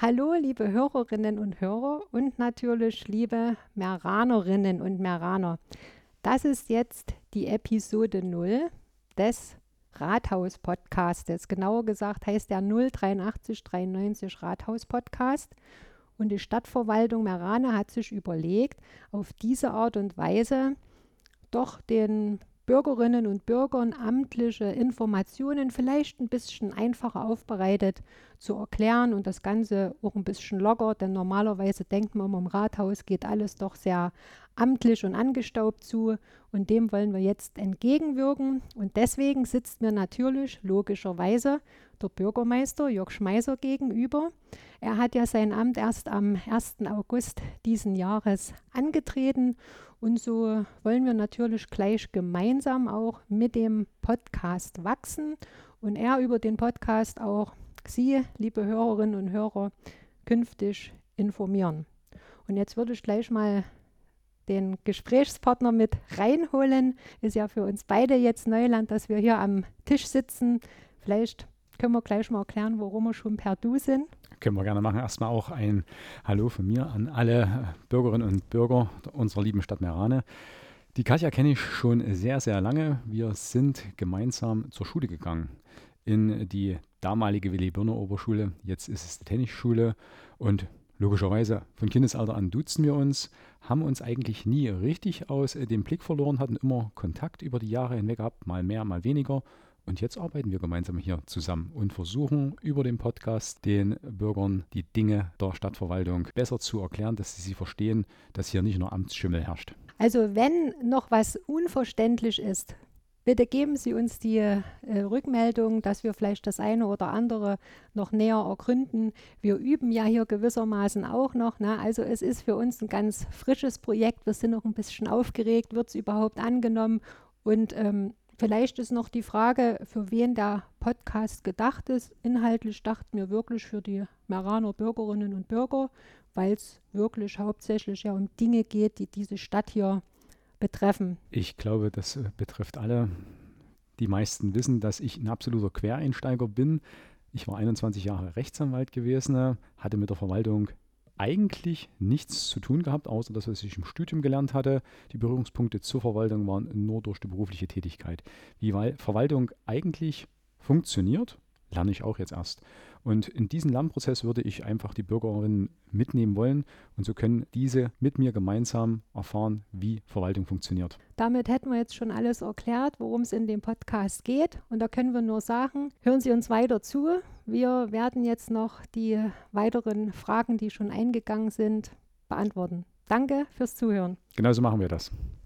Hallo, liebe Hörerinnen und Hörer und natürlich liebe Meranerinnen und Meraner. Das ist jetzt die Episode 0 des Rathaus-Podcastes. Genauer gesagt heißt der 08393 Rathaus-Podcast. Und die Stadtverwaltung Merane hat sich überlegt, auf diese Art und Weise doch den Bürgerinnen und Bürgern amtliche Informationen vielleicht ein bisschen einfacher aufbereitet zu erklären und das Ganze auch ein bisschen locker, denn normalerweise denkt man im Rathaus geht alles doch sehr amtlich und angestaubt zu und dem wollen wir jetzt entgegenwirken und deswegen sitzt mir natürlich logischerweise der Bürgermeister Jörg Schmeißer gegenüber. Er hat ja sein Amt erst am 1. August diesen Jahres angetreten und so wollen wir natürlich gleich gemeinsam auch mit dem Podcast wachsen und er über den Podcast auch Sie, liebe Hörerinnen und Hörer, künftig informieren. Und jetzt würde ich gleich mal den Gesprächspartner mit reinholen. Ist ja für uns beide jetzt Neuland, dass wir hier am Tisch sitzen. Vielleicht können wir gleich mal erklären, warum wir schon per Du sind. Können wir gerne machen. Erstmal auch ein Hallo von mir an alle Bürgerinnen und Bürger unserer lieben Stadt Merane. Die Katja kenne ich schon sehr, sehr lange. Wir sind gemeinsam zur Schule gegangen. In die damalige Willi Birner Oberschule. Jetzt ist es die Tennisschule. Und logischerweise von Kindesalter an duzen wir uns, haben uns eigentlich nie richtig aus dem Blick verloren, hatten immer Kontakt über die Jahre hinweg gehabt, mal mehr, mal weniger. Und jetzt arbeiten wir gemeinsam hier zusammen und versuchen über den Podcast den Bürgern die Dinge der Stadtverwaltung besser zu erklären, dass sie sie verstehen, dass hier nicht nur Amtsschimmel herrscht. Also wenn noch was unverständlich ist, bitte geben Sie uns die äh, Rückmeldung, dass wir vielleicht das eine oder andere noch näher ergründen. Wir üben ja hier gewissermaßen auch noch. Ne? Also es ist für uns ein ganz frisches Projekt. Wir sind noch ein bisschen aufgeregt. Wird es überhaupt angenommen? Und ähm, Vielleicht ist noch die Frage, für wen der Podcast gedacht ist. Inhaltlich dachten wir wirklich für die Meraner Bürgerinnen und Bürger, weil es wirklich hauptsächlich ja um Dinge geht, die diese Stadt hier betreffen. Ich glaube, das äh, betrifft alle. Die meisten wissen, dass ich ein absoluter Quereinsteiger bin. Ich war 21 Jahre Rechtsanwalt gewesen, hatte mit der Verwaltung eigentlich nichts zu tun gehabt, außer dass was ich im Studium gelernt hatte. Die Berührungspunkte zur Verwaltung waren nur durch die berufliche Tätigkeit. Wie Verwaltung eigentlich funktioniert, lerne ich auch jetzt erst. Und in diesen Lernprozess würde ich einfach die Bürgerinnen mitnehmen wollen und so können diese mit mir gemeinsam erfahren, wie Verwaltung funktioniert. Damit hätten wir jetzt schon alles erklärt, worum es in dem Podcast geht. Und da können wir nur sagen, hören Sie uns weiter zu. Wir werden jetzt noch die weiteren Fragen, die schon eingegangen sind, beantworten. Danke fürs Zuhören. Genauso machen wir das.